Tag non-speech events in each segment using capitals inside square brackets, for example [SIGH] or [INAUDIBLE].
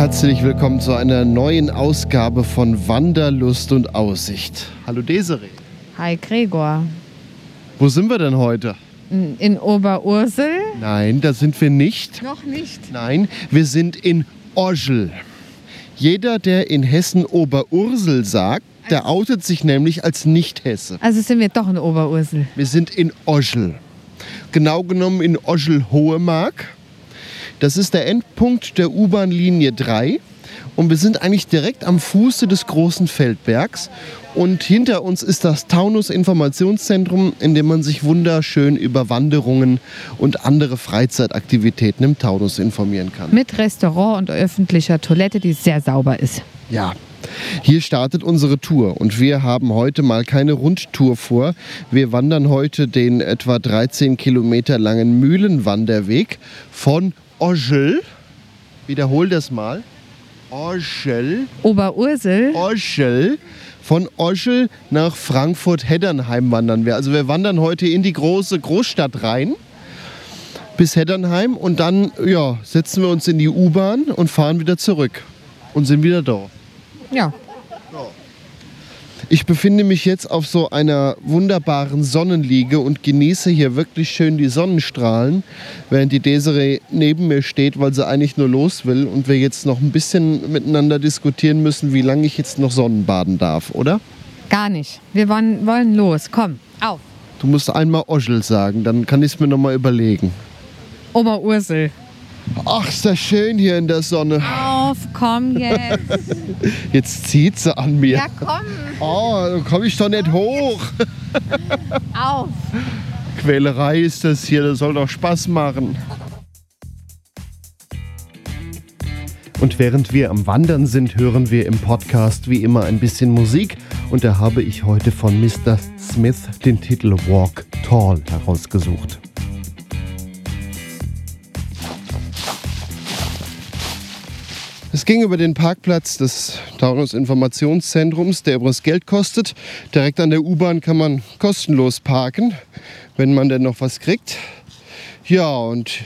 Herzlich willkommen zu einer neuen Ausgabe von Wanderlust und Aussicht. Hallo Desiree. Hi Gregor. Wo sind wir denn heute? In- Oberursel? Nein, da sind wir nicht. Noch nicht. Nein, wir sind in Oschel. Jeder, der in Hessen Oberursel sagt, der outet sich nämlich als Nicht-Hesse. Also sind wir doch in Oberursel. Wir sind in Oschel. Genau genommen in Oschel-Hohemark. Das ist der Endpunkt der U-Bahn-Linie 3. Und wir sind eigentlich direkt am Fuße des großen Feldbergs. Und hinter uns ist das Taunus-Informationszentrum, in dem man sich wunderschön über Wanderungen und andere Freizeitaktivitäten im Taunus informieren kann. Mit Restaurant und öffentlicher Toilette, die sehr sauber ist. Ja, hier startet unsere Tour und wir haben heute mal keine Rundtour vor. Wir wandern heute den etwa 13 Kilometer langen Mühlenwanderweg von Oschel. Wiederhol das mal. Oschel. Oberursel? Oschel. Von Oschel nach Frankfurt-Heddernheim wandern wir. Also wir wandern heute in die große Großstadt rein bis Heddernheim und dann ja, setzen wir uns in die U-Bahn und fahren wieder zurück und sind wieder da. Ja. Ich befinde mich jetzt auf so einer wunderbaren Sonnenliege und genieße hier wirklich schön die Sonnenstrahlen, während die Desiree neben mir steht, weil sie eigentlich nur los will und wir jetzt noch ein bisschen miteinander diskutieren müssen, wie lange ich jetzt noch Sonnenbaden darf, oder? Gar nicht. Wir wollen, wollen los. Komm, auf. Du musst einmal Oschel sagen, dann kann ich es mir noch mal überlegen. Oberursel. Ach, ist das schön hier in der Sonne. Auf, komm jetzt. [LAUGHS] Jetzt zieht sie an mir. Ja, komm. Oh, da komme ich doch nicht hoch. [LAUGHS] Auf. Quälerei ist das hier, das soll doch Spaß machen. Und während wir am Wandern sind, hören wir im Podcast wie immer ein bisschen Musik. Und da habe ich heute von Mr. Smith den Titel Walk Tall herausgesucht. Es ging über den Parkplatz des Taunus Informationszentrums, der übrigens Geld kostet. Direkt an der U-Bahn kann man kostenlos parken, wenn man denn noch was kriegt. Ja, und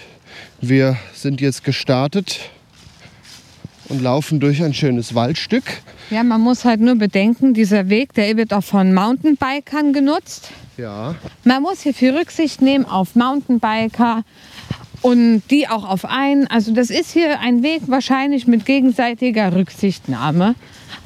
wir sind jetzt gestartet und laufen durch ein schönes Waldstück. Ja, man muss halt nur bedenken, dieser Weg, der wird auch von Mountainbikern genutzt. Ja, Man muss hier viel Rücksicht nehmen auf Mountainbiker und die auch auf einen. Also das ist hier ein Weg wahrscheinlich mit gegenseitiger Rücksichtnahme.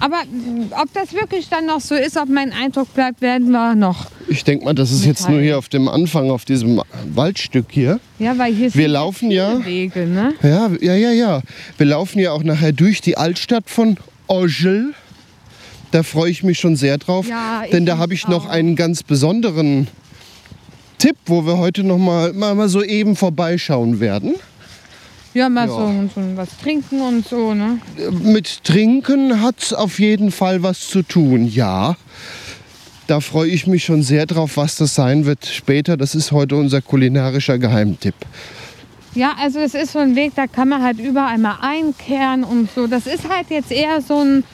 Aber mh, ob das wirklich dann noch so ist, ob mein Eindruck bleibt, werden wir noch. ich denke mal, das ist jetzt nur hier auf dem Anfang, auf diesem Waldstück hier. Ja, weil hier Wir sind laufen ja. Wege, ne? Ja, ja, ja, ja. Wir laufen ja auch nachher durch die Altstadt von Oschel. Da freue ich mich schon sehr drauf, Ja, denn da habe ich noch auch. einen ganz besonderen Tipp, wo wir heute noch mal, mal, mal so eben vorbeischauen werden. Ja, mal Ja. So, so was trinken und so, ne? Mit Trinken hat auf jeden Fall was zu tun, ja. Da freue ich mich schon sehr drauf, was das sein wird später. Das ist heute unser kulinarischer Geheimtipp. Ja, also es ist so ein Weg, da kann man halt überall mal einkehren und so. Das ist halt jetzt eher so ein,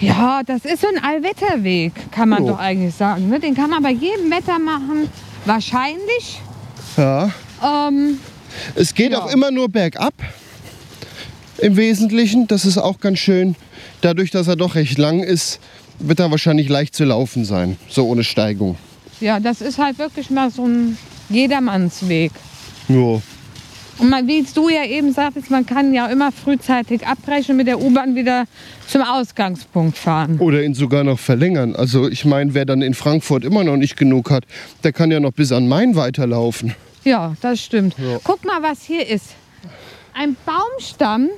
ja, das ist so ein Allwetterweg, kann man Jo. doch eigentlich sagen. Ne? Den kann man bei jedem Wetter machen. Wahrscheinlich. Ja. Ähm, Es geht Ja. auch immer nur bergab im Wesentlichen. Das ist auch ganz schön. Dadurch, dass er doch recht lang ist, wird er wahrscheinlich leicht zu laufen sein, so ohne Steigung. ja, das ist halt wirklich mal so ein Jedermannsweg. Jo. Und man, wie du ja eben sagtest, man kann ja immer frühzeitig abbrechen und mit der U-Bahn wieder zum Ausgangspunkt fahren. Oder ihn sogar noch verlängern. Also ich meine, wer dann in Frankfurt immer noch nicht genug hat, der kann ja noch bis an Main weiterlaufen. Ja, das stimmt. Ja. Guck mal, was hier ist. Ein Baumstamm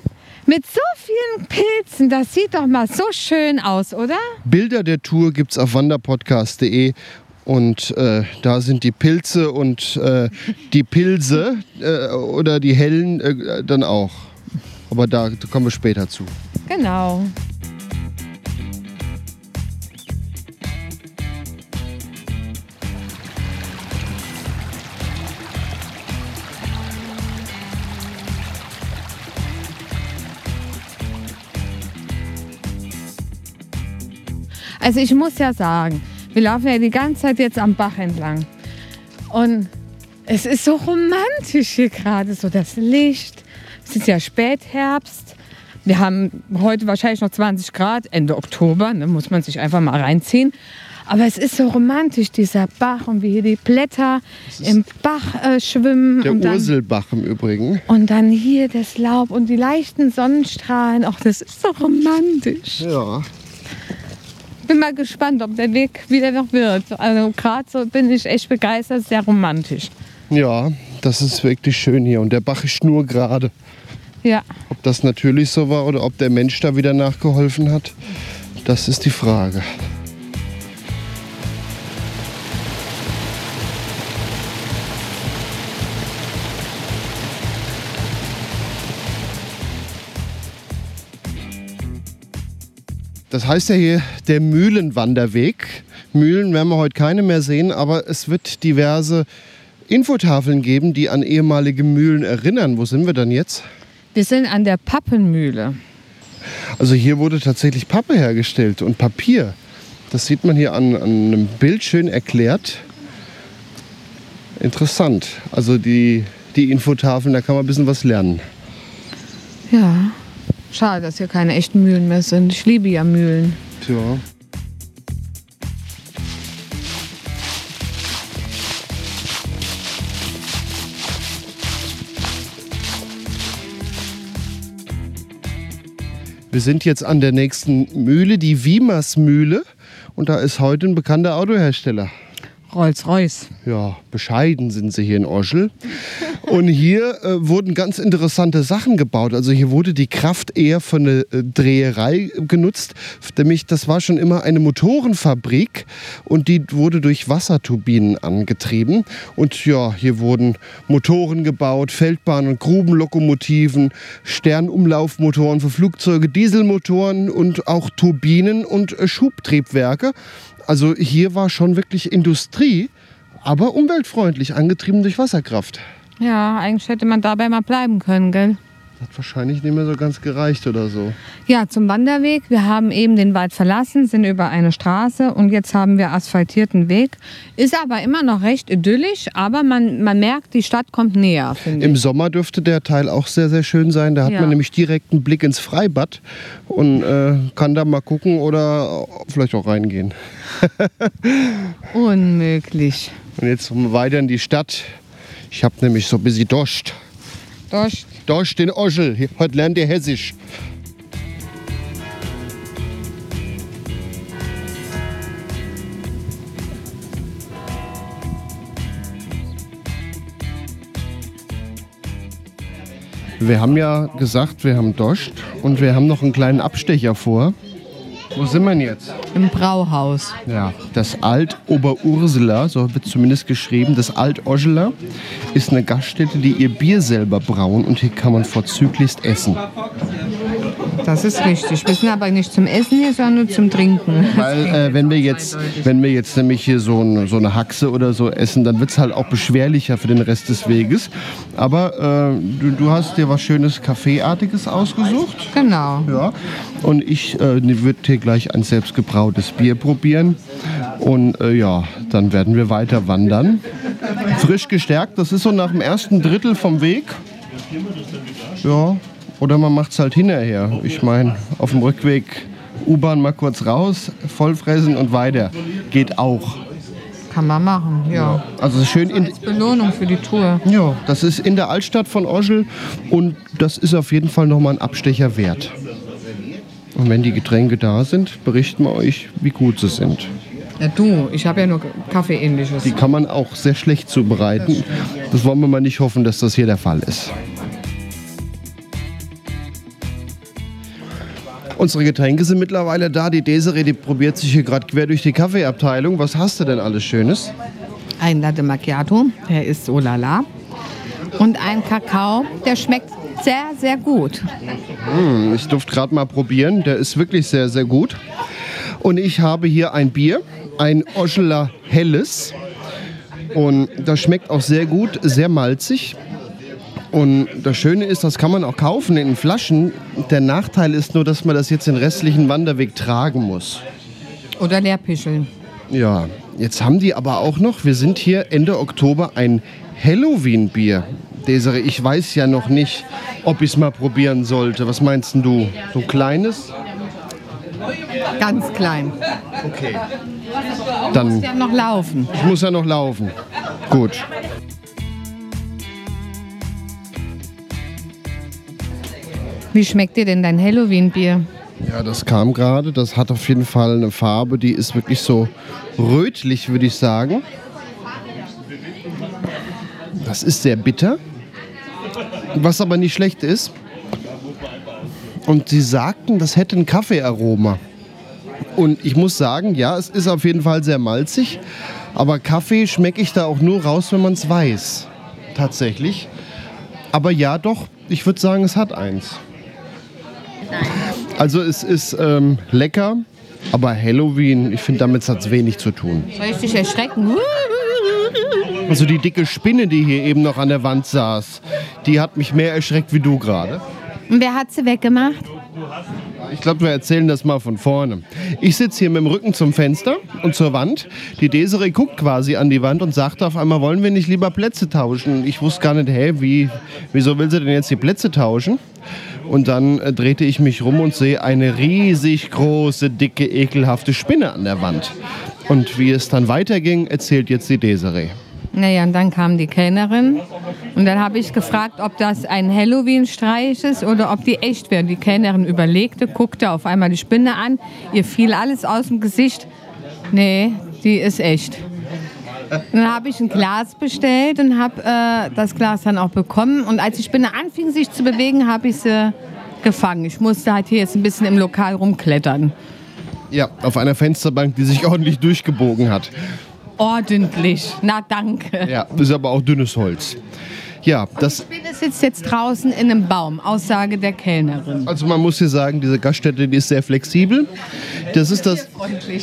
mit so vielen Pilzen. Das sieht doch mal so schön aus, oder? Bilder der Tour gibt's auf wanderpodcast.de Und äh, da sind die Pilze und äh, die Pilze äh, oder die hellen äh, dann auch. Aber da, da kommen wir später zu. Genau. Also ich muss ja sagen, wir laufen ja die ganze Zeit jetzt am Bach entlang. Und es ist so romantisch hier gerade, so das Licht. Es ist ja Spätherbst. Wir haben heute wahrscheinlich noch 20 Grad, Ende Oktober, ne, muss man sich einfach mal reinziehen. Aber es ist so romantisch, dieser Bach und wie hier die Blätter im Bach äh, schwimmen. Der und dann, Urselbach im Übrigen. und dann hier das Laub und die leichten Sonnenstrahlen. Ach, das ist so romantisch. Ja. Bin mal gespannt, ob der Weg wieder noch wird. Also gerade so bin ich echt begeistert, sehr romantisch. Ja, das ist wirklich schön hier. Und der Bach ist schnurgerade. Ja, Ob das natürlich so war oder ob der Mensch da wieder nachgeholfen hat, das ist die Frage. Das heißt ja hier der Mühlenwanderweg. Mühlen werden wir heute keine mehr sehen, aber es wird diverse Infotafeln geben, die an ehemalige Mühlen erinnern. Wo sind wir dann jetzt? wir sind an der Pappenmühle. Also hier wurde tatsächlich Pappe hergestellt und Papier. Das sieht man hier an, an einem Bild schön erklärt. Interessant. Also die, die Infotafeln, da kann man ein bisschen was lernen. Ja, schade, dass hier keine echten Mühlen mehr sind. Ich liebe ja Mühlen. Tja. Wir sind jetzt an der nächsten Mühle, die Wiemers Mühle. Und da ist heute ein bekannter Autohersteller. Rolls-Royce. Ja, bescheiden sind sie hier in Oschel. Und hier äh, wurden ganz interessante Sachen gebaut. Also hier wurde die Kraft eher für eine äh, Dreherei genutzt. Nämlich das war schon immer eine Motorenfabrik und die wurde durch Wasserturbinen angetrieben. Und ja, hier wurden Motoren gebaut, Feldbahn- und Grubenlokomotiven, Sternumlaufmotoren für Flugzeuge, Dieselmotoren und auch Turbinen und äh, Schubtriebwerke. Also hier war schon wirklich Industrie, aber umweltfreundlich, angetrieben durch Wasserkraft. Ja, eigentlich hätte man dabei mal bleiben können, gell? Hat wahrscheinlich nicht mehr so ganz gereicht oder so. Ja, zum Wanderweg. Wir haben eben den Wald verlassen, sind über eine Straße und jetzt haben wir asphaltierten Weg. Ist aber immer noch recht idyllisch, aber man, man merkt, die Stadt kommt näher, Im ich. Sommer dürfte der Teil auch sehr, sehr schön sein. Da hat Ja. man nämlich direkt einen Blick ins Freibad und äh, kann da mal gucken oder vielleicht auch reingehen. [LAUGHS] Unmöglich. Und jetzt weiter in die Stadt. Ich habe nämlich so ein bisschen Dost. Dost in Oschel. Heute lernt ihr Hessisch. Wir haben ja gesagt, wir haben Dost und wir haben noch einen kleinen Abstecher vor. Wo sind wir denn jetzt? Im Brauhaus. Ja, das Alt Oberursela, so wird zumindest geschrieben, das Alt Oschela ist eine Gaststätte, die ihr Bier selber brauen und hier kann man vorzüglichst essen. Das ist richtig. Wir sind aber nicht zum Essen hier, sondern nur zum Trinken. Weil äh, wenn wir jetzt, wenn wir jetzt nämlich hier so, ein, so eine Haxe oder so essen, dann wird es halt auch beschwerlicher für den Rest des Weges. Aber äh, du, du hast dir was Schönes Kaffeeartiges ausgesucht. Genau. Ja. Und ich äh, würde hier gleich ein selbstgebrautes Bier probieren. Und äh, ja, dann werden wir weiter wandern. Frisch gestärkt, das ist so nach dem ersten Drittel vom Weg. Ja, oder man macht es halt hinterher. Ich meine, auf dem Rückweg U-Bahn mal kurz raus, vollfressen und weiter. Geht auch. Kann man machen, ja. Also schön in, Als Belohnung für die Tour. ja, das ist in der Altstadt von Oschel und das ist auf jeden Fall nochmal ein Abstecher wert. Und wenn die Getränke da sind, berichten wir euch, wie gut sie sind. Ja, du, ich habe ja nur Kaffeeähnliches. Die kann man auch sehr schlecht zubereiten. Das wollen wir mal nicht hoffen, dass das hier der Fall ist. Unsere Getränke sind mittlerweile da. Die Desiree, die probiert sich hier gerade quer durch die Kaffeeabteilung. Was hast du denn alles Schönes? Ein Latte Macchiato, der ist so lala. Und ein Kakao, der schmeckt sehr, sehr gut. Hm, ich durfte gerade mal probieren. Der ist wirklich sehr, sehr gut. Und ich habe hier ein Bier, ein Oscheler Helles. Und das schmeckt auch sehr gut, sehr malzig. Und das Schöne ist, das kann man auch kaufen in Flaschen. Der Nachteil ist nur, dass man das jetzt den restlichen Wanderweg tragen muss. Oder Leerpischeln. Ja, jetzt haben die aber auch noch, wir sind hier Ende Oktober, ein Halloween-Bier. Desiree, ich weiß ja noch nicht, ob ich es mal probieren sollte. Was meinst du? So ein kleines? Ganz klein. Okay. Dann muss ja noch laufen. Ich muss ja noch laufen. Gut. Wie schmeckt dir denn dein Halloween-Bier? Ja, das kam gerade. Das hat auf jeden Fall eine Farbe, die ist wirklich so rötlich, würde ich sagen. Das ist sehr bitter. Was aber nicht schlecht ist. Und sie sagten, das hätte ein Kaffeearoma. Und ich muss sagen, ja, es ist auf jeden Fall sehr malzig. Aber Kaffee schmecke ich da auch nur raus, wenn man es weiß. Tatsächlich. Aber ja, doch, ich würde sagen, es hat eins. Also es ist ähm, lecker, aber Halloween, ich finde, damit hat es wenig zu tun. Soll ich dich erschrecken? Also die dicke Spinne, die hier eben noch an der Wand saß, die hat mich mehr erschreckt wie du gerade. Und wer hat sie weggemacht? Ich glaube, wir erzählen das mal von vorne. Ich sitze hier mit dem Rücken zum Fenster und zur Wand. Die Desiree guckt quasi an die Wand und sagt auf einmal, wollen wir nicht lieber Plätze tauschen? Ich wusste gar nicht, hä, wie, wieso will sie denn jetzt die Plätze tauschen? Und dann äh, drehte ich mich rum und sehe eine riesig große, dicke, ekelhafte Spinne an der Wand. Und wie es dann weiterging, erzählt jetzt die Desiree. Naja, und dann kam die Kellnerin und dann habe ich gefragt, ob das ein Halloween-Streich ist oder ob die echt wäre. Die Kellnerin überlegte, guckte auf einmal die Spinne an, ihr fiel alles aus dem Gesicht. Nee, die ist echt. Dann habe ich ein Glas bestellt und habe äh, das Glas dann auch bekommen. Und als die Spinne anfing, sich zu bewegen, habe ich sie gefangen. Ich musste halt hier jetzt ein bisschen im Lokal rumklettern. Ja, auf einer Fensterbank, die sich [LAUGHS] ordentlich durchgebogen hat. Ordentlich. Na, danke. Ja, ist aber auch dünnes Holz. Ja, das. Die Spinne sitzt jetzt draußen in einem Baum, Aussage der Kellnerin. Also man muss hier sagen, diese Gaststätte, die ist sehr flexibel. Das ist das,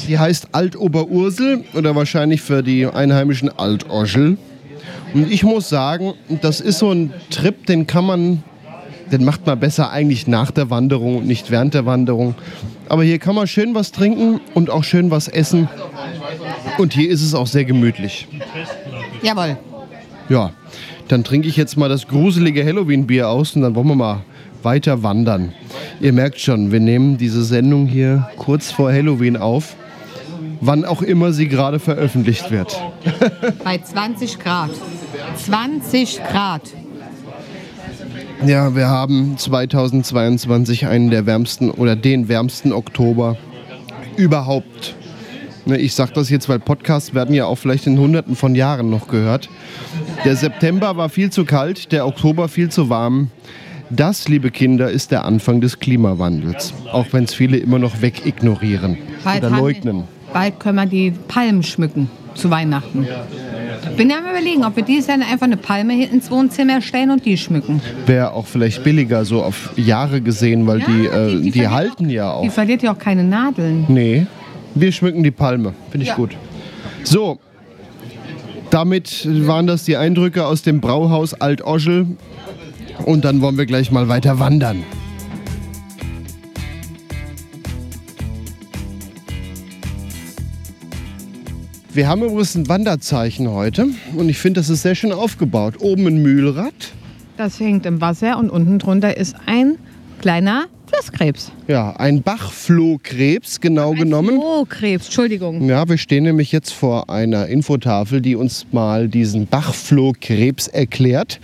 die heißt Altoberursel oder wahrscheinlich für die Einheimischen Altorschel. Und ich muss sagen, das ist so ein Trip, den kann man, den macht man besser eigentlich nach der Wanderung und nicht während der Wanderung. Aber hier kann man schön was trinken und auch schön was essen. Und hier ist es auch sehr gemütlich. Jawohl. Ja, dann trinke ich jetzt mal das gruselige Halloween-Bier aus und dann wollen wir mal weiter wandern. Ihr merkt schon, wir nehmen diese Sendung hier kurz vor Halloween auf, wann auch immer sie gerade veröffentlicht wird. [LAUGHS] Bei 20 Grad. 20 Grad. Ja, wir haben 2022 einen der wärmsten oder den wärmsten Oktober überhaupt. Ne, Ich sage das jetzt, weil Podcasts werden ja auch vielleicht in hunderten von Jahren noch gehört. Der September war viel zu kalt, der Oktober viel zu warm. Das, liebe Kinder, ist der Anfang des Klimawandels. Auch wenn es viele immer noch wegignorieren Bald oder leugnen. Wir, bald können wir die Palmen schmücken zu Weihnachten. Bin ja am überlegen, ob wir dieses Jahr einfach eine Palme hinten ins Wohnzimmer stellen und die schmücken. Wäre auch vielleicht billiger, so auf Jahre gesehen, weil die, äh, die, verliert halten auch, ja Die auch. verliert ja auch keine Nadeln. Nee, wir schmücken die Palme. Finde ich Ja. gut. So, damit waren das die Eindrücke aus dem Brauhaus Altoschel. Und dann wollen wir gleich mal weiter wandern. Wir haben übrigens ein Wanderzeichen heute und ich finde, das ist sehr schön aufgebaut. Oben ein Mühlrad, Das hängt im Wasser und unten drunter ist ein kleiner Flusskrebs. ja, ein Bachflohkrebs genau genommen. Oh, Krebs, Entschuldigung. Ja, wir stehen nämlich jetzt vor einer Infotafel, die uns mal diesen Bachflohkrebs erklärt.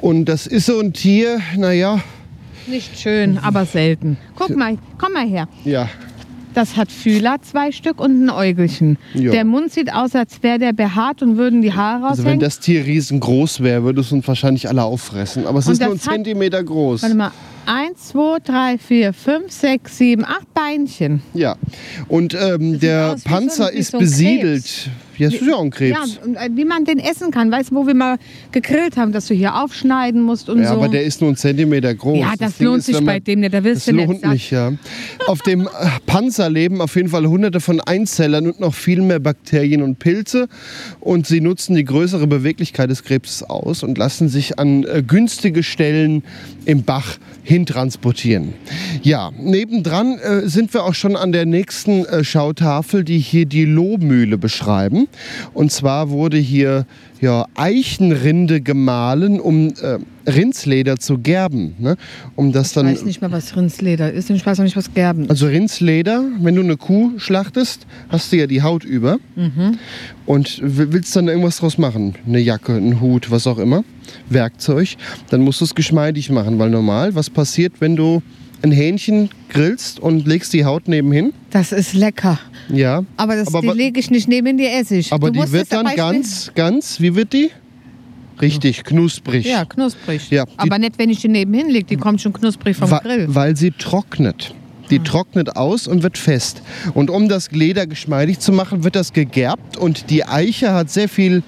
Und das ist so ein Tier, naja, Nicht schön, aber selten. Guck mal, komm mal her. ja, Das hat Fühler, zwei Stück und ein Äugelchen. Ja. Der Mund sieht aus, als wäre der behaart und würden die Haare also wenn raushängen. das Tier riesengroß wäre, würde es uns wahrscheinlich alle auffressen. Aber es Und ist nur ein Zentimeter groß. Warte mal, eins, zwei, drei, vier, fünf, sechs, sieben, acht Beinchen. Ja. Und ähm, der Panzer ist so besiedelt. Ja, das ist ja auch ein Krebs. Ja, äh, wie man den essen kann. Weißt du, wo wir mal gegrillt haben, dass du hier aufschneiden musst und Ja, so. aber der ist nur einen Zentimeter groß. ja, das, Ding lohnt ist, sich man- bei dem nicht. Da wirst Das du nicht lohnt satt. nicht, ja. Auf dem äh, Panzer leben auf jeden Fall hunderte von Einzellern und noch viel mehr Bakterien und Pilze. Und sie nutzen die größere Beweglichkeit des Krebses aus und lassen sich an äh, günstige Stellen im Bach hintransportieren. Ja, nebendran äh, sind wir auch schon an der nächsten äh, Schautafel, die hier die Lohmühle beschreiben. Und zwar wurde hier ja, Eichenrinde gemahlen, um äh, Rindsleder zu gerben. Ne? Um das Ich dann weiß nicht mal, was Rindsleder ist und ich weiß auch nicht, was Gerben ist. also Rindsleder, wenn du eine Kuh schlachtest, hast du ja die Haut über. Und w- willst dann irgendwas draus machen, eine Jacke, einen Hut, was auch immer, Werkzeug, dann musst du es geschmeidig machen, weil normal, was passiert, wenn du ein Hähnchen grillst und legst die Haut nebenhin? Das ist lecker. Ja. Aber, das, Aber die lege ich nicht neben, die esse ich. Aber Du die wird dann ganz, ganz, wie wird die? Richtig, knusprig. Ja, knusprig. Ja, Aber nicht, wenn ich die nebenhin lege. Die kommt schon knusprig vom Wa- Grill. Weil sie trocknet. Die trocknet aus und wird fest. Und um das Leder geschmeidig zu machen, wird das gegerbt. Und die Eiche hat sehr viel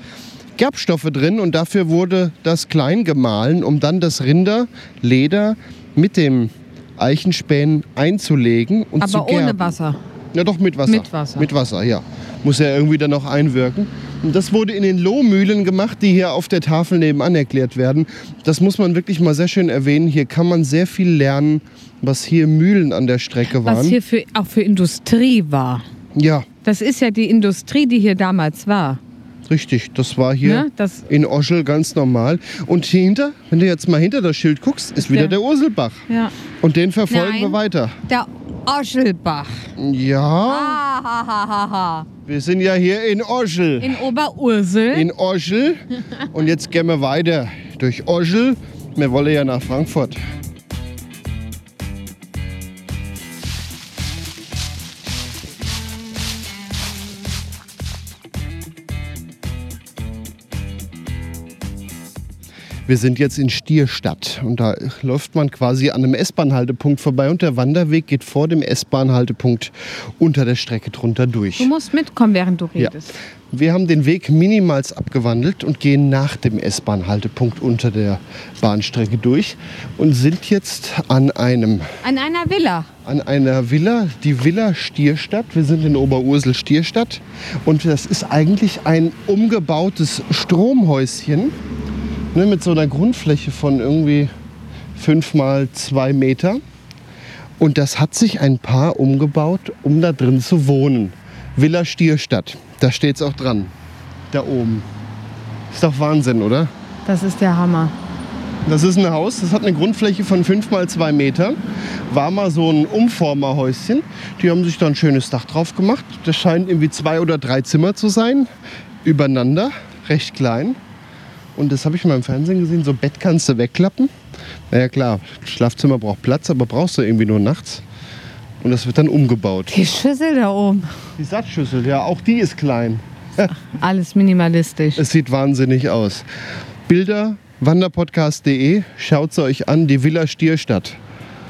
Gerbstoffe drin. Und dafür wurde das klein gemahlen, um dann das Rinderleder mit dem Eichenspänen einzulegen und zu Aber gerben. ohne Wasser. Ja, doch mit Wasser. Mit Wasser. Mit Wasser, ja. Muss ja irgendwie dann noch einwirken. Und das wurde in den Lohmühlen gemacht, die hier auf der Tafel nebenan erklärt werden. Das muss man wirklich mal sehr schön erwähnen. Hier kann man sehr viel lernen, was hier Mühlen an der Strecke waren. Was hier für, auch für Industrie war. ja, Das ist ja die Industrie, die hier damals war. Richtig. Das war hier Ne? Das, in Oschel ganz normal. Und hier hinter, wenn du jetzt mal hinter das Schild guckst, ist wieder der- der Urselbach. ja. Und den verfolgen Nein. wir weiter. Der Oschelbach. Ja, Ah, ha, ha, ha, ha. wir sind ja hier in Oschel. In Oberursel. in Oschel. Und jetzt gehen wir weiter durch Oschel. Wir wollen ja nach Frankfurt. Wir sind jetzt in Stierstadt und da läuft man quasi an einem S-Bahn-Haltepunkt vorbei und der Wanderweg geht vor dem S-Bahn-Haltepunkt unter der Strecke drunter durch. du musst mitkommen, während du Ja. redest. Wir haben den Weg minimals abgewandelt und gehen nach dem S-Bahn-Haltepunkt unter der Bahnstrecke durch und sind jetzt an einem An einer Villa. an einer Villa, die Villa Stierstadt. Wir sind in Oberursel Stierstadt und das ist eigentlich ein umgebautes Stromhäuschen ne, mit so einer Grundfläche von irgendwie fünf mal zwei Meter. Und das hat sich ein Paar umgebaut, um da drin zu wohnen. Villa Stierstadt, da steht es auch dran, da oben. Ist doch Wahnsinn, oder? Das ist der Hammer. Das ist ein Haus, das hat eine Grundfläche von 5 mal 2 Meter. War mal so ein Umformerhäuschen. Die haben sich da ein schönes Dach drauf gemacht. Das scheint irgendwie zwei oder drei Zimmer zu sein. Übereinander, recht klein. Und das habe ich mal im Fernsehen gesehen. So Bett kannst du wegklappen. Naja klar, Schlafzimmer braucht Platz, aber brauchst du irgendwie nur nachts. Und das wird dann umgebaut. Die Schüssel da oben. Die Satzschüssel, ja, auch die ist klein. Alles minimalistisch. Es sieht wahnsinnig aus. Bilder wanderpodcast.de, schaut sie euch an, die Villa Stierstadt.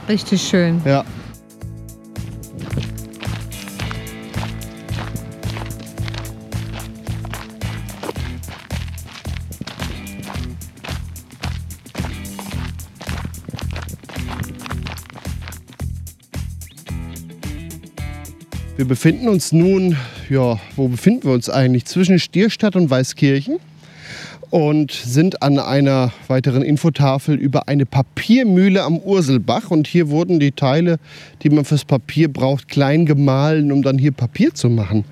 Richtig schön. Ja. Wir befinden uns nun, ja, wo befinden wir uns eigentlich? Zwischen Stierstadt und Weißkirchen und sind an einer weiteren Infotafel über eine Papiermühle am Urselbach. Und hier wurden die Teile, die man fürs Papier braucht, klein gemahlen, um dann hier Papier zu machen.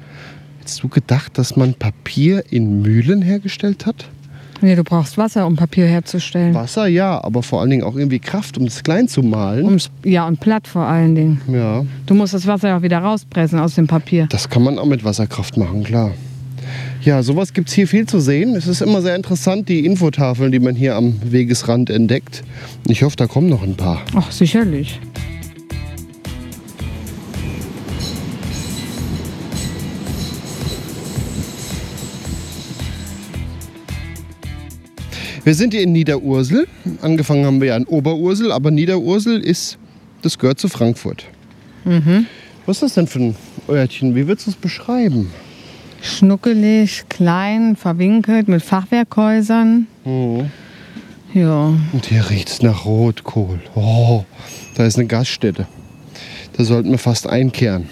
Hättest du gedacht, dass man Papier in Mühlen hergestellt hat? Nee, du brauchst Wasser, um Papier herzustellen. Wasser ja, aber vor allen Dingen auch irgendwie Kraft, um es klein zu mahlen. Um's, ja, und platt vor allen Dingen. Ja, Du musst das Wasser auch wieder rauspressen aus dem Papier. das kann man auch mit Wasserkraft machen, klar. Ja, sowas gibt es hier viel zu sehen. Es ist immer sehr interessant, die Infotafeln, die man hier am Wegesrand entdeckt. Ich hoffe, da kommen noch ein paar. Ach, sicherlich. Wir sind hier in Niederursel. Angefangen haben wir ja in Oberursel, aber Niederursel ist, das gehört zu Frankfurt. Was ist das denn für ein Örtchen? Wie würdest du es beschreiben? Schnuckelig, klein, verwinkelt mit Fachwerkhäusern. Ja, Und hier riecht es nach Rotkohl. Oh, da ist eine Gaststätte. Da sollten wir fast einkehren.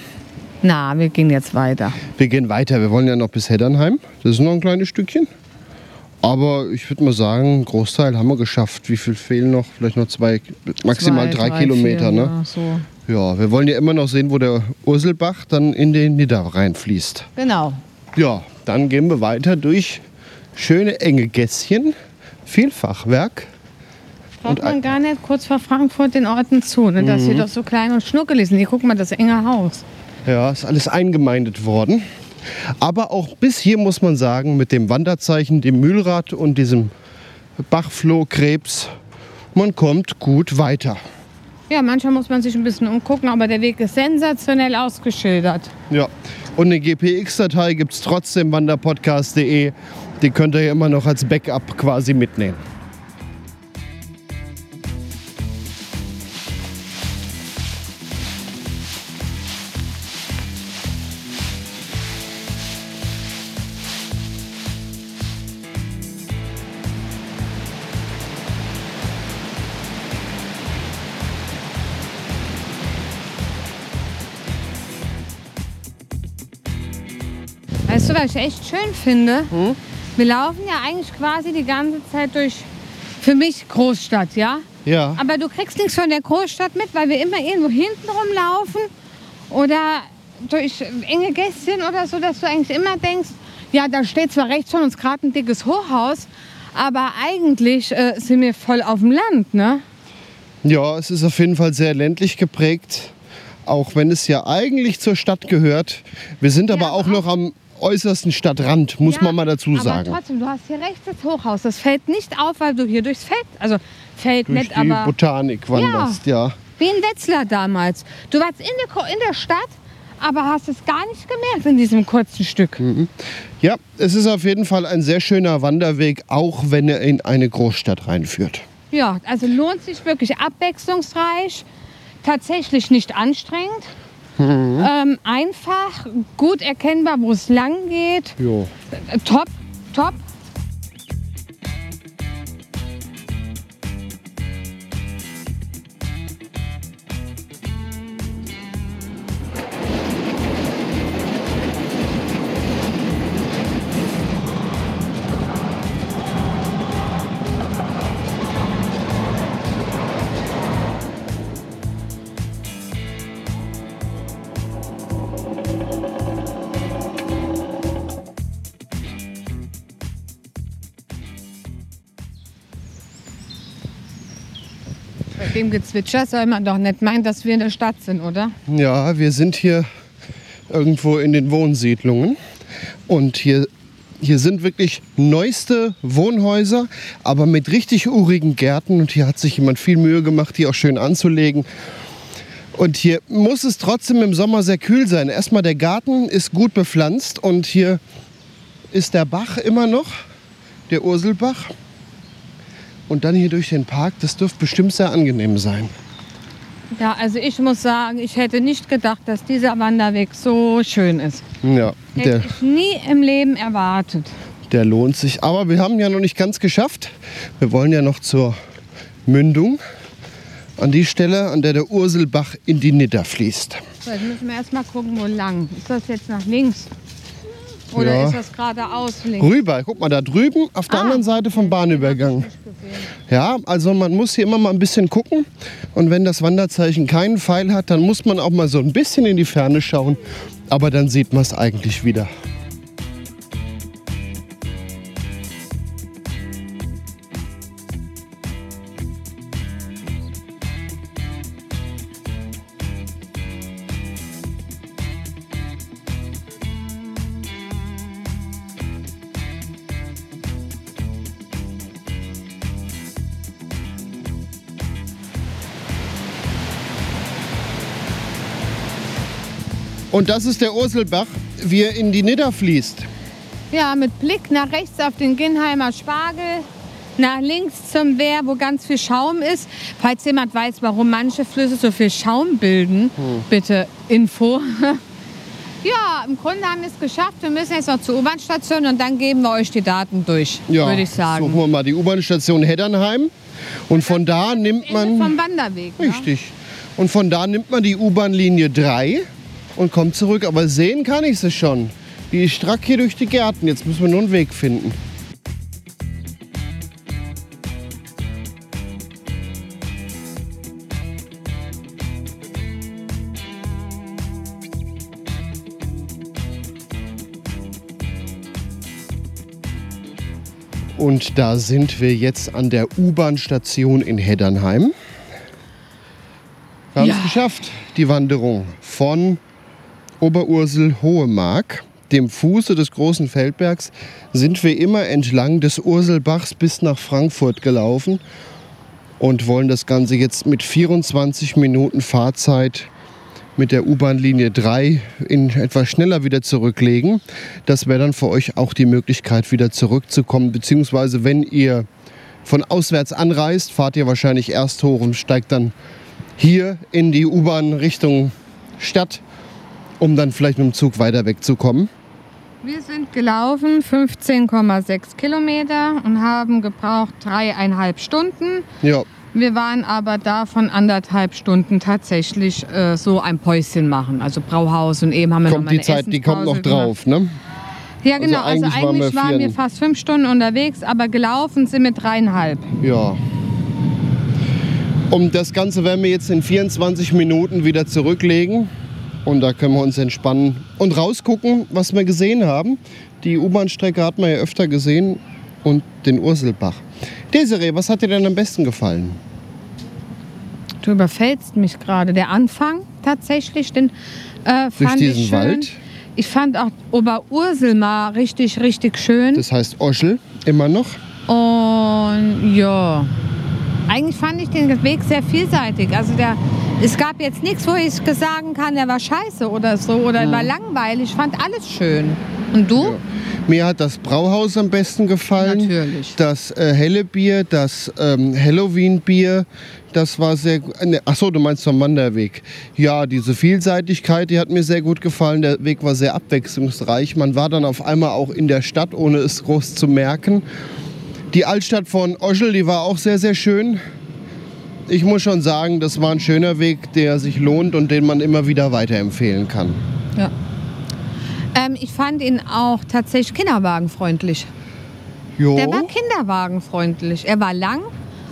na, wir gehen jetzt weiter. Wir gehen weiter. Wir wollen ja noch bis Heddernheim. Das ist noch ein kleines Stückchen. Aber ich würde mal sagen, einen Großteil haben wir geschafft. Wie viel fehlen noch? Vielleicht noch zwei, maximal Zwei, drei, Kilometer. vier, ne? Ja, so. Ja, wir wollen ja immer noch sehen, wo der Urselbach dann in den Nidder reinfließt. Genau. Ja, dann gehen wir weiter durch schöne enge Gässchen, viel Fachwerk. Braucht man gar nicht kurz vor Frankfurt den Orten zu, ne? dass sie doch so klein und schnuckelig sind. Hier, guck mal, das enge Haus. Ja, ist alles eingemeindet worden. Aber auch bis hier muss man sagen, mit dem Wanderzeichen, dem Mühlrad und diesem Bachflohkrebs, man kommt gut weiter. Ja, manchmal muss man sich ein bisschen umgucken, aber der Weg ist sensationell ausgeschildert. Ja. Und eine GPX-Datei gibt es trotzdem, wanderpodcast.de. Die könnt ihr ja immer noch als Backup quasi mitnehmen. Was ich echt schön finde? Wir laufen ja eigentlich quasi die ganze Zeit durch, für mich, Großstadt, ja? Ja. Aber du kriegst nichts von der Großstadt mit, weil wir immer irgendwo hinten rumlaufen oder durch enge Gässchen oder so, dass du eigentlich immer denkst, ja, da steht zwar rechts von uns gerade ein dickes Hochhaus, aber eigentlich äh, sind wir voll auf dem Land, ne? Ja, es ist auf jeden Fall sehr ländlich geprägt, auch wenn es ja eigentlich zur Stadt gehört. Wir sind aber Ja, auch aber noch am äußersten Stadtrand, muss Ja, man mal dazu aber sagen. trotzdem, du hast hier rechts das Hochhaus. Das fällt nicht auf, weil du hier durchs Feld, also Feld Durch nicht, die aber Botanik wanderst, ja. wie in Wetzlar damals. Du warst in der, in der Stadt, aber hast es gar nicht gemerkt in diesem kurzen Stück. Ja, es ist auf jeden Fall ein sehr schöner Wanderweg, auch wenn er in eine Großstadt reinführt. Ja, also lohnt sich wirklich abwechslungsreich, tatsächlich nicht anstrengend. Ähm, einfach, gut erkennbar, wo es lang geht. Jo. Äh, top, top. Dem Gezwitscher soll man doch nicht meinen, dass wir in der Stadt sind, oder? Ja, wir sind hier irgendwo in den Wohnsiedlungen und hier, hier sind wirklich neueste Wohnhäuser, aber mit richtig urigen Gärten und hier hat sich jemand viel Mühe gemacht, die auch schön anzulegen. Und hier muss es trotzdem im Sommer sehr kühl sein. Erstmal der Garten ist gut bepflanzt und hier ist der Bach immer noch, der Urselbach. Und dann hier durch den Park, das dürfte bestimmt sehr angenehm sein. Ja, also ich muss sagen, ich hätte nicht gedacht, dass dieser Wanderweg so schön ist. Ja, Hätte der, ich nie im Leben erwartet. der lohnt sich. Aber wir haben ja noch nicht ganz geschafft. Wir wollen ja noch zur Mündung. An die Stelle, an der der Urselbach in die Nidder fließt. So, jetzt müssen wir erst mal gucken, wo lang. Ist das jetzt nach links? Oder Ja. ist das geradeaus links? Rüber, guck mal da drüben, auf der Ah. anderen Seite vom Bahnübergang. Ja, also man muss hier immer mal ein bisschen gucken. Und wenn das Wanderzeichen keinen Pfeil hat, dann muss man auch mal so ein bisschen in die Ferne schauen. Aber dann sieht man es eigentlich wieder. Und das ist der Urselbach, wie er in die Nidder fließt. Ja, mit Blick nach rechts auf den Ginheimer Spargel. nach links zum Wehr, wo ganz viel Schaum ist. Falls jemand weiß, warum manche Flüsse so viel Schaum bilden, bitte Info. [LAUGHS] ja, im Grunde haben wir es geschafft. Wir müssen jetzt noch zur U-Bahn-Station und dann geben wir euch die Daten durch, Ja, würde ich sagen. Suchen wir mal die U-Bahn-Station Heddernheim. Und von da nimmt man. vom Wanderweg. ne? Richtig. Und von da nimmt man die U-Bahn-Linie 3 und kommt zurück. Aber sehen kann ich sie schon. Die ist strack hier durch die Gärten. Jetzt müssen wir nur einen Weg finden. Und da sind wir jetzt an der U-Bahn-Station in Heddernheim. Wir haben Ja. es geschafft, die Wanderung von Oberursel-Hohemark, dem Fuße des großen Feldbergs, sind wir immer entlang des Urselbachs bis nach Frankfurt gelaufen und wollen das Ganze jetzt mit 24 Minuten Fahrzeit mit der U-Bahn-Linie 3 in etwas schneller wieder zurücklegen. Das wäre dann für euch auch die Möglichkeit, wieder zurückzukommen. Beziehungsweise, wenn ihr von auswärts anreist, fahrt ihr wahrscheinlich erst hoch und steigt dann hier in die U-Bahn Richtung Stadt, um dann vielleicht mit dem Zug weiter wegzukommen. Wir sind gelaufen 15,6 Kilometer und haben gebraucht dreieinhalb Stunden. Ja, Wir waren aber davon anderthalb Stunden tatsächlich äh, so ein Päuschen machen. Also Brauhaus und eben haben wir noch kommt mal die Zeit, die kommt noch drauf, ne? gemacht. Ja, genau. Also eigentlich eigentlich, waren wir waren wir fast fünf Stunden unterwegs, aber gelaufen sind wir dreieinhalb. Ja. Um das Ganze werden wir jetzt in 24 Minuten wieder zurücklegen. Und da können wir uns entspannen und rausgucken, was wir gesehen haben. Die U-Bahn-Strecke hat man ja öfter gesehen und den Urselbach. Desiree, was hat dir denn am besten gefallen? Du überfällst mich gerade. Der Anfang tatsächlich, den äh, Durch fand diesen ich schön. Wald? Ich fand auch Oberursel richtig, richtig schön. Das heißt Oschel immer noch. Und ja, eigentlich fand ich den Weg sehr vielseitig. Also der, es gab jetzt nichts, wo ich sagen kann, der war scheiße oder so oder war langweilig. Ich fand alles schön. Und du? Ja. Mir hat das Brauhaus am besten gefallen. Natürlich. Das äh, helle Bier, das ähm, Halloween-Bier, das war sehr gut. Ne, Achso, du meinst vom Wanderweg. Ja, diese Vielseitigkeit, die hat mir sehr gut gefallen. Der Weg war sehr abwechslungsreich. Man war dann auf einmal auch in der Stadt, ohne es groß zu merken. Die Altstadt von Oschel, die war auch sehr, sehr schön. Ich muss schon sagen, das war ein schöner Weg, der sich lohnt und den man immer wieder weiterempfehlen kann. Ja. Ähm, ich fand ihn auch tatsächlich kinderwagenfreundlich. Jo. Der war kinderwagenfreundlich. Er war lang,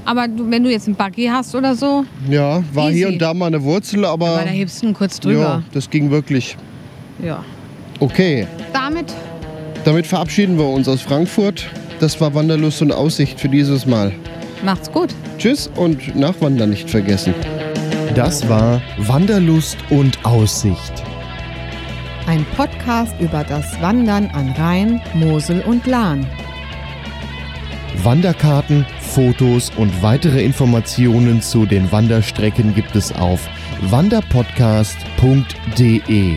aber du, wenn du jetzt ein Buggy hast oder so, Ja, war Easy. hier und da mal eine Wurzel, aber war der hebst du ihn kurz ja, drüber. das ging wirklich. Ja. Okay, Damit damit verabschieden wir uns aus Frankfurt. Das war Wanderlust und Aussicht für dieses Mal. macht's gut. Tschüss und Nachwandern nicht vergessen. Das war Wanderlust und Aussicht. Ein Podcast über das Wandern an Rhein, Mosel und Lahn. Wanderkarten, Fotos und weitere Informationen zu den Wanderstrecken gibt es auf wanderpodcast.de.